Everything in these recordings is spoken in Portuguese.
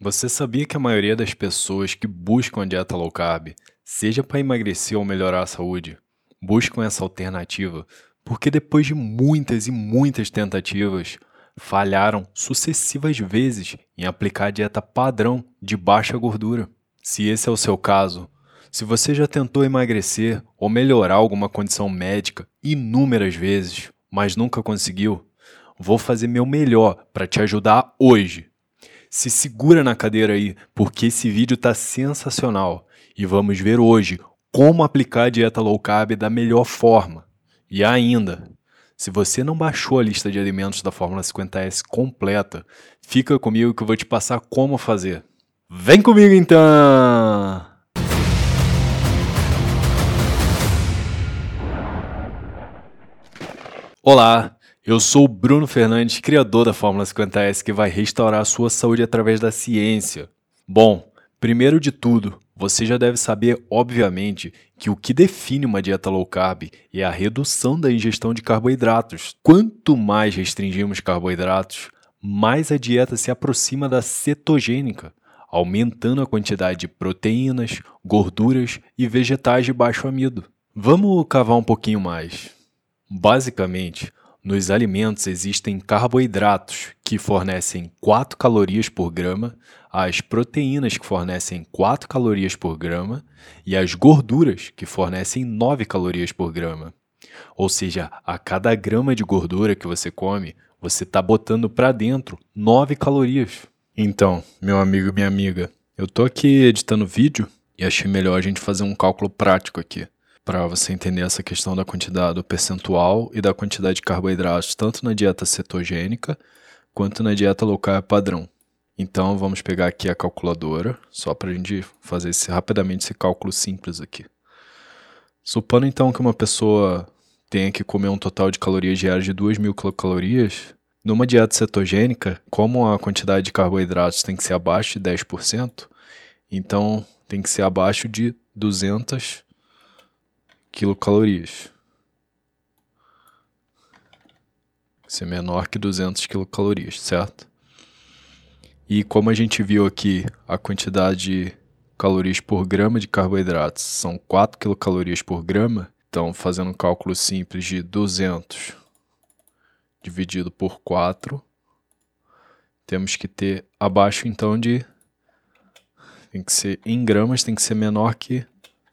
Você sabia que a maioria das pessoas que buscam a dieta low carb, seja para emagrecer ou melhorar a saúde, buscam essa alternativa porque depois de muitas e muitas tentativas, falharam sucessivas vezes em aplicar a dieta padrão de baixa gordura? Se esse é o seu caso, se você já tentou emagrecer ou melhorar alguma condição médica inúmeras vezes, mas nunca conseguiu, vou fazer meu melhor para te ajudar hoje se segura na cadeira aí, porque esse vídeo tá sensacional e vamos ver hoje como aplicar a dieta low carb da melhor forma. E ainda, se você não baixou a lista de alimentos da Fórmula 50S completa, fica comigo que eu vou te passar como fazer. Vem comigo então! Olá, eu sou o Bruno Fernandes, criador da Fórmula 50S, que vai restaurar a sua saúde através da ciência. Bom, primeiro de tudo, você já deve saber, obviamente, que o que define uma dieta low carb é a redução da ingestão de carboidratos. Quanto mais restringimos carboidratos, mais a dieta se aproxima da cetogênica, aumentando a quantidade de proteínas, gorduras e vegetais de baixo amido. Vamos cavar um pouquinho mais. Basicamente, nos alimentos existem carboidratos, que fornecem 4 calorias por grama, as proteínas, que fornecem 4 calorias por grama, e as gorduras, que fornecem 9 calorias por grama. Ou seja, a cada grama de gordura que você come, você está botando para dentro 9 calorias. Então, meu amigo e minha amiga, eu tô aqui editando vídeo e achei melhor a gente fazer um cálculo prático aqui para você entender essa questão da quantidade do percentual e da quantidade de carboidratos, tanto na dieta cetogênica quanto na dieta low carb padrão. Então vamos pegar aqui a calculadora, só para a gente fazer esse, rapidamente esse cálculo simples aqui. Supondo então que uma pessoa tenha que comer um total de calorias diárias de 2.000 quilocalorias, numa dieta cetogênica, como a quantidade de carboidratos tem que ser abaixo de 10%, então tem que ser abaixo de 200 quilocalorias. Ser menor que 200 quilocalorias, certo? E como a gente viu aqui, a quantidade de calorias por grama de carboidratos são 4 quilocalorias por grama, então fazendo um cálculo simples de 200 dividido por 4, temos que ter abaixo então de tem que ser em gramas, tem que ser menor que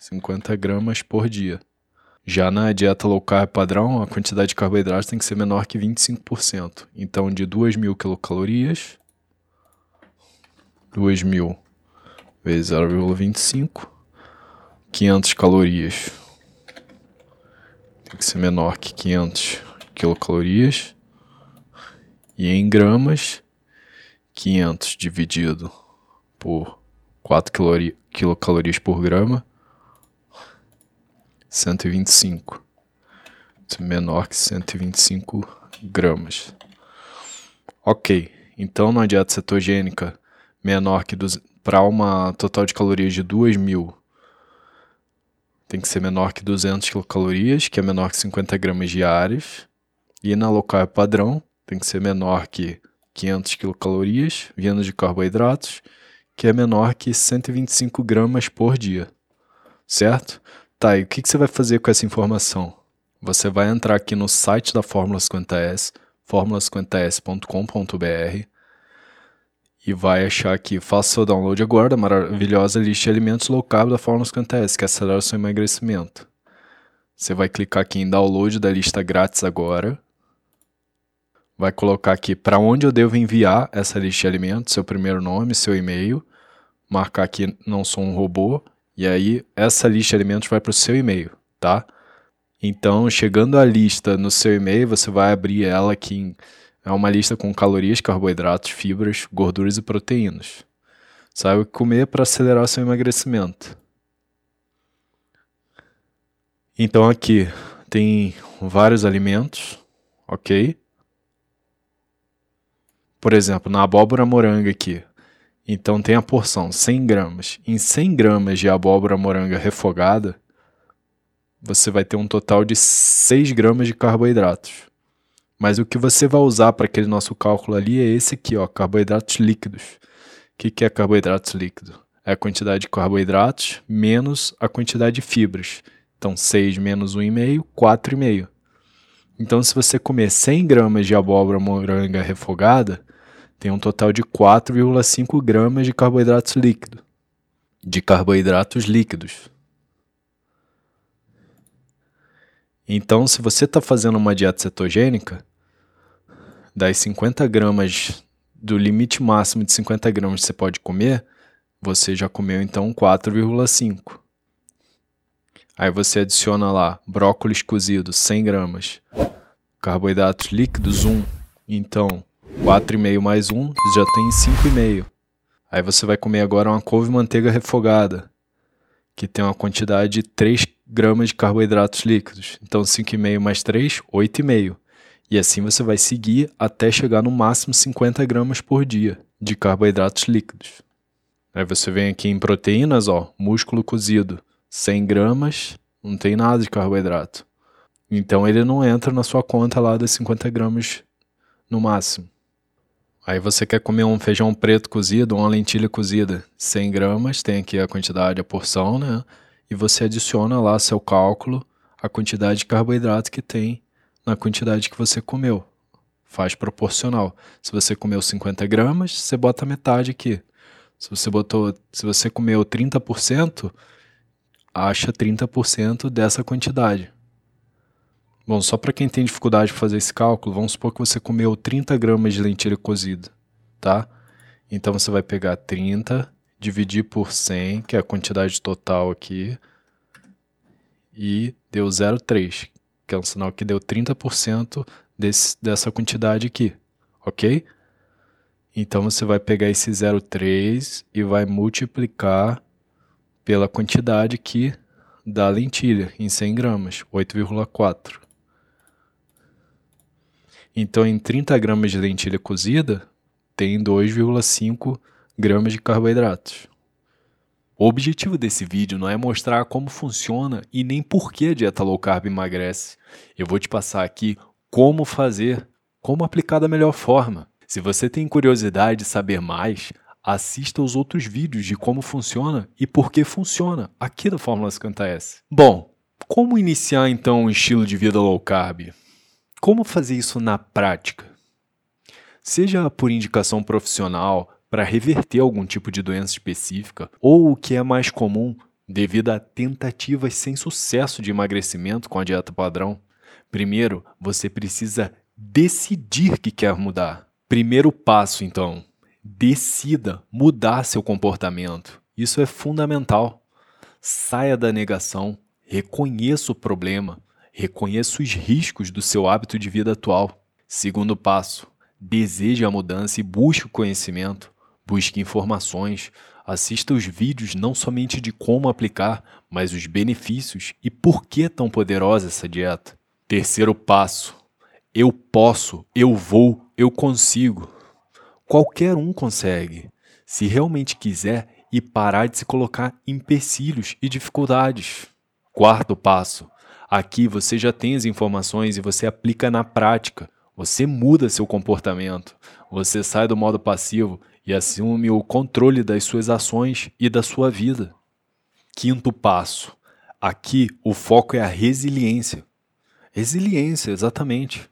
50 gramas por dia. Já na dieta low carb padrão, a quantidade de carboidratos tem que ser menor que 25%. Então, de 2.000 quilocalorias, 2.000 vezes 0,25, 500 calorias. Tem que ser menor que 500 quilocalorias. E em gramas, 500 dividido por 4 quilocalorias por grama 125. Menor que 125 gramas. Ok, então na dieta cetogênica menor que para uma total de calorias de 2.000 tem que ser menor que 200 quilocalorias, que é menor que 50 gramas diárias. E na low carb padrão tem que ser menor que 500 quilocalorias, vindo de carboidratos, que é menor que 125 gramas por dia. Certo? Tá, e o que, você vai fazer com essa informação? Você vai entrar aqui no site da Fórmula 50S, formula50s.com.br e vai achar aqui, faça seu download agora da maravilhosa lista de alimentos low carb da Fórmula 50S, que acelera o seu emagrecimento. Você vai clicar aqui em download da lista grátis agora. Vai colocar aqui para onde eu devo enviar essa lista de alimentos, seu primeiro nome, seu e-mail. Marcar aqui não sou um robô e aí essa lista de alimentos vai para o seu e-mail, tá? Então, chegando a lista no seu e-mail, você vai abrir ela aqui. É uma lista com calorias, carboidratos, fibras, gorduras e proteínas. Saiba o que comer para acelerar seu emagrecimento. Então aqui tem vários alimentos, ok? Por exemplo, na abóbora moranga aqui, então tem a porção 100 gramas. Em 100 gramas de abóbora moranga refogada, você vai ter um total de 6 gramas de carboidratos. Mas o que você vai usar para aquele nosso cálculo ali é esse aqui, ó, carboidratos líquidos, que, que é carboidratos líquidos? É a quantidade de carboidratos menos a quantidade de fibras. Então, 6 menos 1,5, 4,5. Então, se você comer 100 gramas de abóbora moranga refogada, tem um total de 4,5 gramas de carboidratos líquidos. De carboidratos líquidos. Então, se você está fazendo uma dieta cetogênica, das 50 gramas do limite máximo de 50 gramas que você pode comer, você já comeu então 4,5. Aí você adiciona lá brócolis cozido 100 gramas, carboidratos líquidos 1, então 4,5 mais 1 já tem 5,5. Aí você vai comer agora uma couve manteiga refogada, que tem uma quantidade de 3 gramas de carboidratos líquidos. Então 5,5 mais 3, 8,5. E assim você vai seguir até chegar no máximo 50 gramas por dia de carboidratos líquidos. Aí você vem aqui em proteínas, ó, músculo cozido, 100 gramas, não tem nada de carboidrato. Então ele não entra na sua conta lá das 50 gramas no máximo. Aí você quer comer um feijão preto cozido, uma lentilha cozida, 100 gramas, tem aqui a quantidade, a porção, né? E você adiciona lá seu cálculo, a quantidade de carboidrato que tem na quantidade que você comeu. Faz proporcional. Se você comeu 50 gramas, você bota metade aqui. Se você botou, se você comeu 30%, acha 30% dessa quantidade. Bom, só para quem tem dificuldade de fazer esse cálculo, vamos supor que você comeu 30 gramas de lentilha cozida, tá? Então você vai pegar 30, dividir por 100, que é a quantidade total aqui, e deu 0,3, que é um sinal que deu 30% desse, dessa quantidade aqui, ok? Então você vai pegar esse 0,3 e vai multiplicar pela quantidade aqui da lentilha em 100 gramas, 8,4. Então em 30 gramas de lentilha cozida tem 2,5 gramas de carboidratos. O objetivo desse vídeo não é mostrar como funciona e nem por que a dieta low carb emagrece. Eu vou te passar aqui como fazer, como aplicar da melhor forma. Se você tem curiosidade de saber mais, assista os outros vídeos de como funciona e por que funciona aqui da Fórmula 50S. Bom, como iniciar então um estilo de vida low carb? Como fazer isso na prática? Seja por indicação profissional, para reverter algum tipo de doença específica, ou o que é mais comum, devido a tentativas sem sucesso de emagrecimento com a dieta padrão. Primeiro, você precisa decidir que quer mudar. Primeiro passo, então, decida mudar seu comportamento. Isso é fundamental. Saia da negação, reconheça o problema, reconheça os riscos do seu hábito de vida atual. Segundo passo, deseje a mudança e busque conhecimento. Busque informações, assista os vídeos não somente de como aplicar, mas os benefícios e por que tão poderosa essa dieta. Terceiro passo: eu posso, eu vou, eu consigo. Qualquer um consegue, se realmente quiser e parar de se colocar empecilhos e dificuldades. Quarto passo: aqui você já tem as informações e você aplica na prática. Você muda seu comportamento, você sai do modo passivo e assume o controle das suas ações e da sua vida. Quinto passo. Aqui o foco é a resiliência. Resiliência, exatamente.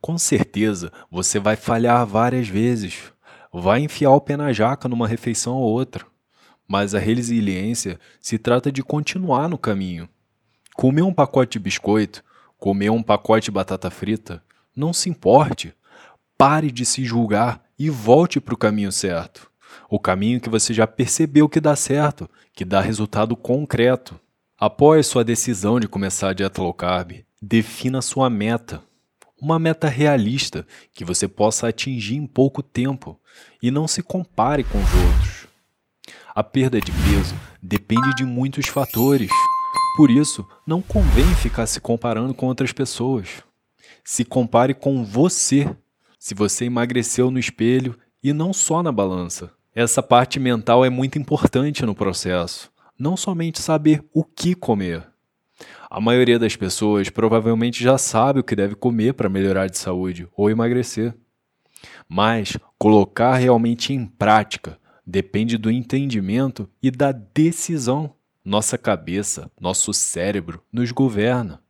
Com certeza você vai falhar várias vezes, vai enfiar o pé na jaca numa refeição ou outra, mas a resiliência se trata de continuar no caminho. Comer um pacote de biscoito, comer um pacote de batata frita, não se importe. Pare de se julgar e volte para o caminho certo. O caminho que você já percebeu que dá certo, que dá resultado concreto. Após sua decisão de começar a dieta low carb, defina sua meta. Uma meta realista que você possa atingir em pouco tempo e não se compare com os outros. A perda de peso depende de muitos fatores. Por isso, não convém ficar se comparando com outras pessoas. Se compare com você se você emagreceu no espelho e não só na balança. Essa parte mental é muito importante no processo, não somente saber o que comer. A maioria das pessoas provavelmente já sabe o que deve comer para melhorar de saúde ou emagrecer. Mas colocar realmente em prática depende do entendimento e da decisão. Nossa cabeça, nosso cérebro nos governa.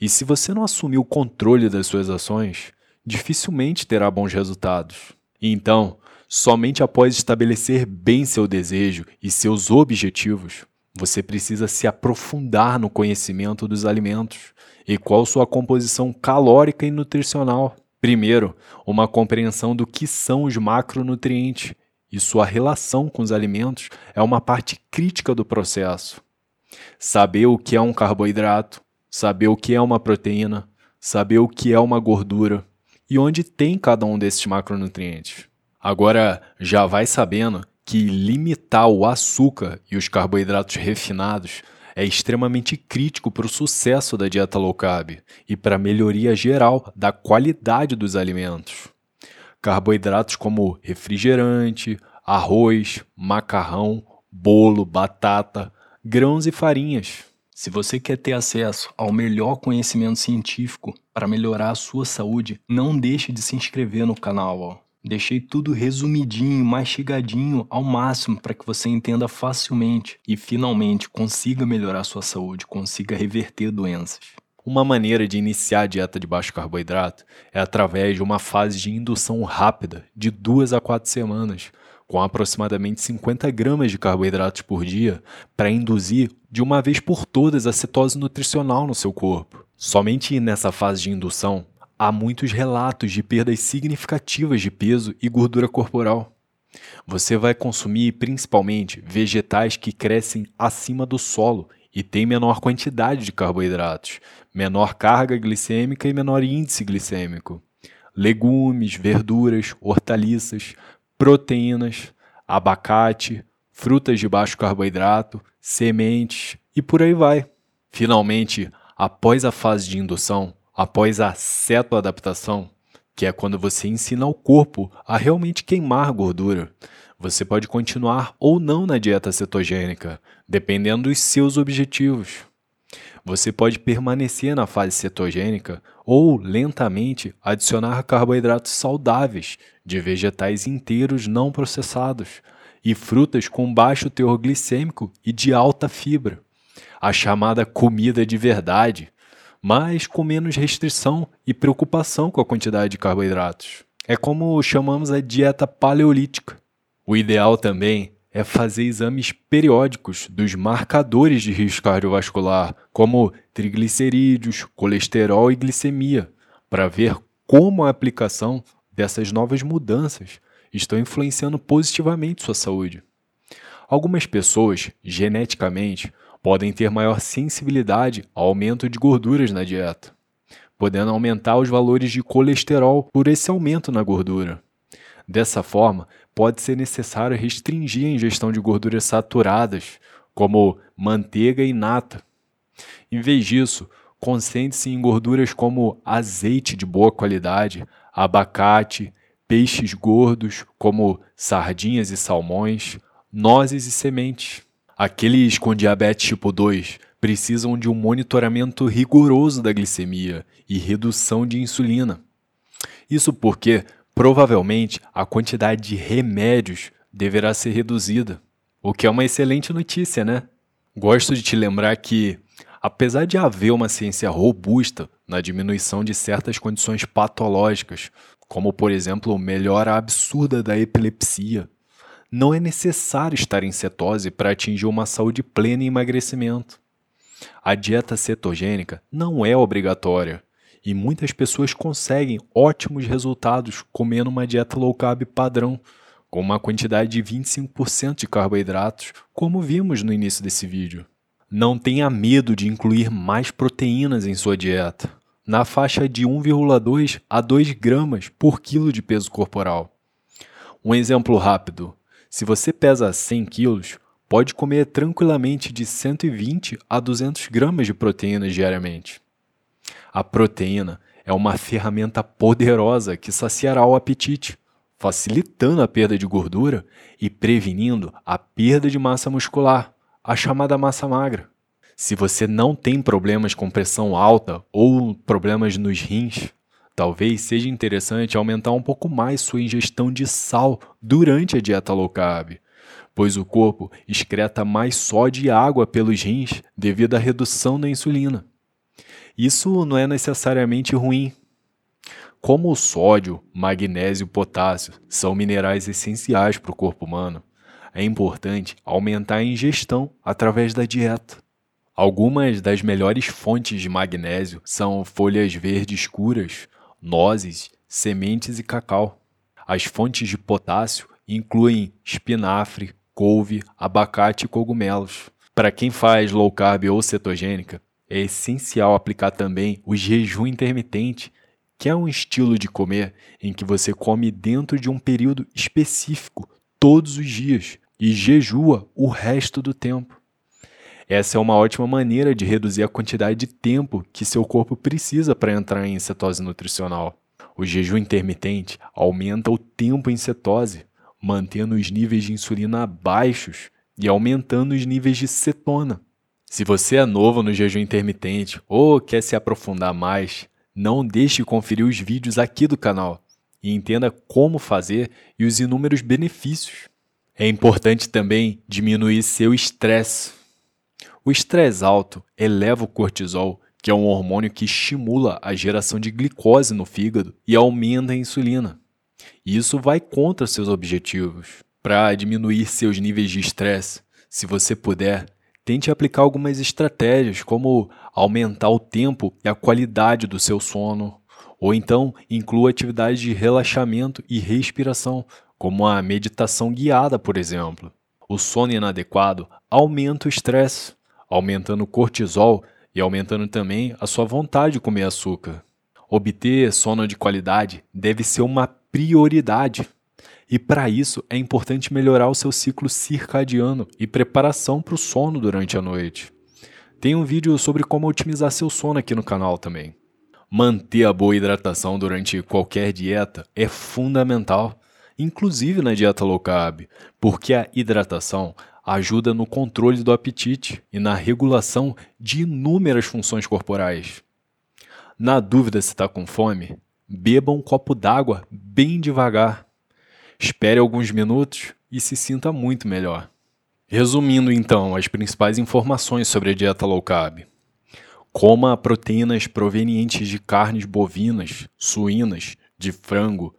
E se você não assumir o controle das suas ações, dificilmente terá bons resultados. Então, somente após estabelecer bem seu desejo e seus objetivos, você precisa se aprofundar no conhecimento dos alimentos e qual sua composição calórica e nutricional. Primeiro, uma compreensão do que são os macronutrientes e sua relação com os alimentos é uma parte crítica do processo. Saber o que é um carboidrato, saber o que é uma proteína, saber o que é uma gordura e onde tem cada um desses macronutrientes. Agora, já vai sabendo que limitar o açúcar e os carboidratos refinados é extremamente crítico para o sucesso da dieta low carb e para a melhoria geral da qualidade dos alimentos. Carboidratos como refrigerante, arroz, macarrão, bolo, batata, grãos e farinhas. Se você quer ter acesso ao melhor conhecimento científico para melhorar a sua saúde, não deixe de se inscrever no canal. Ó. Deixei tudo resumidinho, mastigadinho ao máximo para que você entenda facilmente e finalmente consiga melhorar sua saúde, consiga reverter doenças. Uma maneira de iniciar a dieta de baixo carboidrato é através de uma fase de indução rápida de duas a quatro semanas, com aproximadamente 50 gramas de carboidratos por dia, para induzir de uma vez por todas a cetose nutricional no seu corpo. Somente nessa fase de indução há muitos relatos de perdas significativas de peso e gordura corporal. Você vai consumir principalmente vegetais que crescem acima do solo e têm menor quantidade de carboidratos, menor carga glicêmica e menor índice glicêmico. Legumes, verduras, hortaliças, proteínas, abacate, frutas de baixo carboidrato, sementes e por aí vai. Finalmente, após a fase de indução, após a cetoadaptação, que é quando você ensina ao corpo a realmente queimar gordura, você pode continuar ou não na dieta cetogênica, dependendo dos seus objetivos. Você pode permanecer na fase cetogênica ou lentamente adicionar carboidratos saudáveis de vegetais inteiros não processados e frutas com baixo teor glicêmico e de alta fibra, a chamada comida de verdade, mas com menos restrição e preocupação com a quantidade de carboidratos. É como chamamos a dieta paleolítica. O ideal também é fazer exames periódicos dos marcadores de risco cardiovascular, como triglicerídeos, colesterol e glicemia, para ver como a aplicação dessas novas mudanças estão influenciando positivamente sua saúde. Algumas pessoas, geneticamente, podem ter maior sensibilidade ao aumento de gorduras na dieta, podendo aumentar os valores de colesterol por esse aumento na gordura. Dessa forma, pode ser necessário restringir a ingestão de gorduras saturadas, como manteiga e nata. Em vez disso, concentre-se em gorduras como azeite de boa qualidade, abacate, peixes gordos, como sardinhas e salmões, nozes e sementes. Aqueles com diabetes tipo 2 precisam de um monitoramento rigoroso da glicemia e redução de insulina. Isso porque provavelmente a quantidade de remédios deverá ser reduzida, o que é uma excelente notícia, né? Gosto de te lembrar que, apesar de haver uma ciência robusta na diminuição de certas condições patológicas, como por exemplo melhora absurda da epilepsia, não é necessário estar em cetose para atingir uma saúde plena e emagrecimento. A dieta cetogênica não é obrigatória e muitas pessoas conseguem ótimos resultados comendo uma dieta low carb padrão, com uma quantidade de 25% de carboidratos, como vimos no início desse vídeo. Não tenha medo de incluir mais proteínas em sua dieta, na faixa de 1,2 a 2 gramas por quilo de peso corporal. Um exemplo rápido: se você pesa 100 quilos, pode comer tranquilamente de 120 a 200 gramas de proteínas diariamente. A proteína é uma ferramenta poderosa que saciará o apetite, facilitando a perda de gordura e prevenindo a perda de massa muscular, a chamada massa magra. Se você não tem problemas com pressão alta ou problemas nos rins, talvez seja interessante aumentar um pouco mais sua ingestão de sal durante a dieta low carb, pois o corpo excreta mais sódio e água pelos rins devido à redução da insulina. Isso não é necessariamente ruim. Como o sódio, magnésio e potássio são minerais essenciais para o corpo humano, é importante aumentar a ingestão através da dieta. Algumas das melhores fontes de magnésio são folhas verdes escuras, nozes, sementes e cacau. As fontes de potássio incluem espinafre, couve, abacate e cogumelos. Para quem faz low carb ou cetogênica, é essencial aplicar também o jejum intermitente, que é um estilo de comer em que você come dentro de um período específico, todos os dias, e jejua o resto do tempo. Essa é uma ótima maneira de reduzir a quantidade de tempo que seu corpo precisa para entrar em cetose nutricional. O jejum intermitente aumenta o tempo em cetose, mantendo os níveis de insulina baixos e aumentando os níveis de cetona. Se você é novo no jejum intermitente ou quer se aprofundar mais, não deixe de conferir os vídeos aqui do canal e entenda como fazer e os inúmeros benefícios. É importante também diminuir seu estresse. O estresse alto eleva o cortisol, que é um hormônio que estimula a geração de glicose no fígado e aumenta a insulina. Isso vai contra seus objetivos. Para diminuir seus níveis de estresse, se você puder, tente aplicar algumas estratégias, como aumentar o tempo e a qualidade do seu sono, ou então inclua atividades de relaxamento e respiração, como a meditação guiada, por exemplo. O sono inadequado aumenta o estresse, aumentando o cortisol e aumentando também a sua vontade de comer açúcar. Obter sono de qualidade deve ser uma prioridade. E para isso é importante melhorar o seu ciclo circadiano e preparação para o sono durante a noite. Tem um vídeo sobre como otimizar seu sono aqui no canal também. Manter a boa hidratação durante qualquer dieta é fundamental inclusive na dieta low carb, porque a hidratação ajuda no controle do apetite e na regulação de inúmeras funções corporais. Na dúvida se está com fome, beba um copo d'água bem devagar. Espere alguns minutos e se sinta muito melhor. Resumindo então as principais informações sobre a dieta low carb. Coma proteínas provenientes de carnes bovinas, suínas, de frango,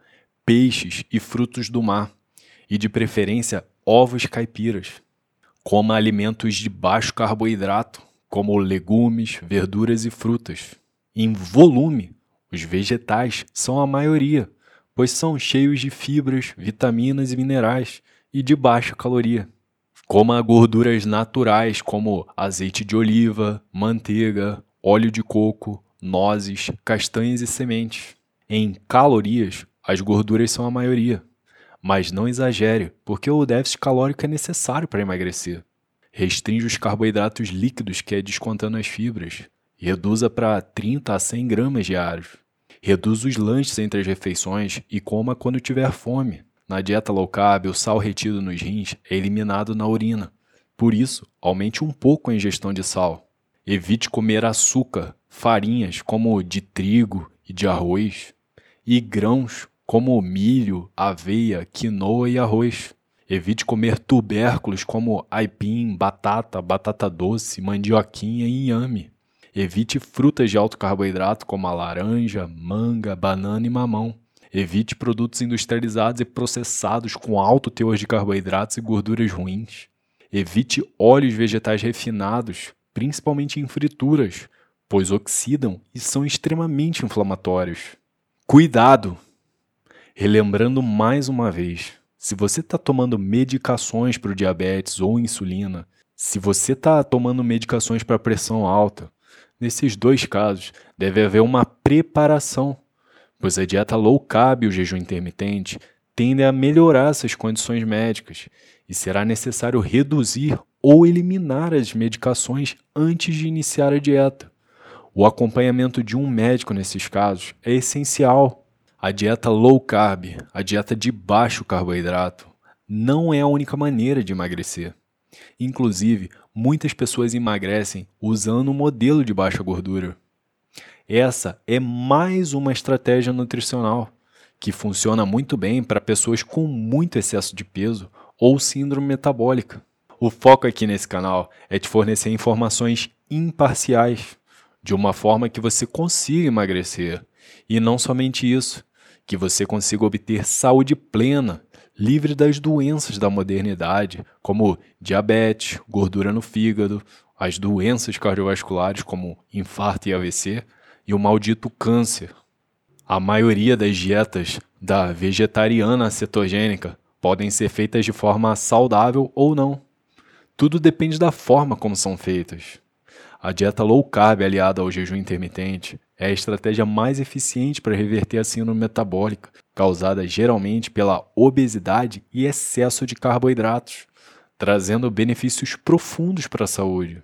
peixes e frutos do mar, e de preferência ovos caipiras. Coma alimentos de baixo carboidrato, como legumes, verduras e frutas. Em volume, os vegetais são a maioria, pois são cheios de fibras, vitaminas e minerais e de baixa caloria. Coma gorduras naturais como azeite de oliva, manteiga, óleo de coco, nozes, castanhas e sementes. Em calorias, as gorduras são a maioria. Mas não exagere, porque o déficit calórico é necessário para emagrecer. Restringe os carboidratos líquidos, que é descontando as fibras. Reduza para 30 a 100 gramas diários. Reduza os lanches entre as refeições e coma quando tiver fome. Na dieta low carb, o sal retido nos rins é eliminado na urina. Por isso, aumente um pouco a ingestão de sal. Evite comer açúcar, farinhas como de trigo e de arroz, e grãos como milho, aveia, quinoa e arroz. Evite comer tubérculos como aipim, batata, batata doce, mandioquinha e inhame. Evite frutas de alto carboidrato como a laranja, manga, banana e mamão. Evite produtos industrializados e processados com alto teor de carboidratos e gorduras ruins. Evite óleos vegetais refinados, principalmente em frituras, pois oxidam e são extremamente inflamatórios. Cuidado! Relembrando mais uma vez, se você está tomando medicações para o diabetes ou insulina, se você está tomando medicações para pressão alta, nesses dois casos deve haver uma preparação, pois a dieta low carb e o jejum intermitente tendem a melhorar essas condições médicas e será necessário reduzir ou eliminar as medicações antes de iniciar a dieta. O acompanhamento de um médico nesses casos é essencial a dieta low carb, a dieta de baixo carboidrato, não é a única maneira de emagrecer. Inclusive, muitas pessoas emagrecem usando um modelo de baixa gordura. Essa é mais uma estratégia nutricional que funciona muito bem para pessoas com muito excesso de peso ou síndrome metabólica. O foco aqui nesse canal é te fornecer informações imparciais, de uma forma que você consiga emagrecer. E não somente isso, que você consiga obter saúde plena, livre das doenças da modernidade, como diabetes, gordura no fígado, as doenças cardiovasculares como infarto e AVC e o maldito câncer. A maioria das dietas da vegetariana cetogênica podem ser feitas de forma saudável ou não. Tudo depende da forma como são feitas. A dieta low carb aliada ao jejum intermitente é a estratégia mais eficiente para reverter a síndrome metabólica, causada geralmente pela obesidade e excesso de carboidratos, trazendo benefícios profundos para a saúde.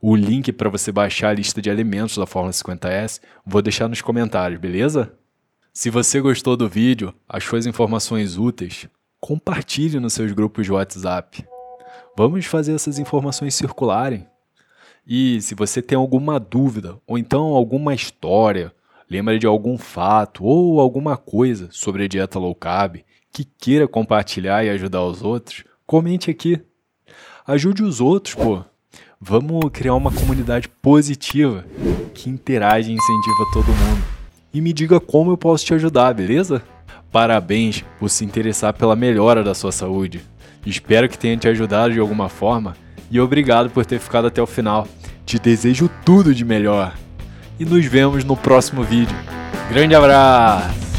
O link para você baixar a lista de alimentos da Fórmula 50S vou deixar nos comentários, beleza? Se você gostou do vídeo, achou as informações úteis, compartilhe nos seus grupos de WhatsApp. Vamos fazer essas informações circularem. E se você tem alguma dúvida ou então alguma história, lembra de algum fato ou alguma coisa sobre a dieta low carb que queira compartilhar e ajudar os outros, comente aqui. Ajude os outros, pô. Vamos criar uma comunidade positiva que interage e incentiva todo mundo. E me diga como eu posso te ajudar, beleza? Parabéns por se interessar pela melhora da sua saúde. Espero que tenha te ajudado de alguma forma e obrigado por ter ficado até o final. Te desejo tudo de melhor. E nos vemos no próximo vídeo. Grande abraço!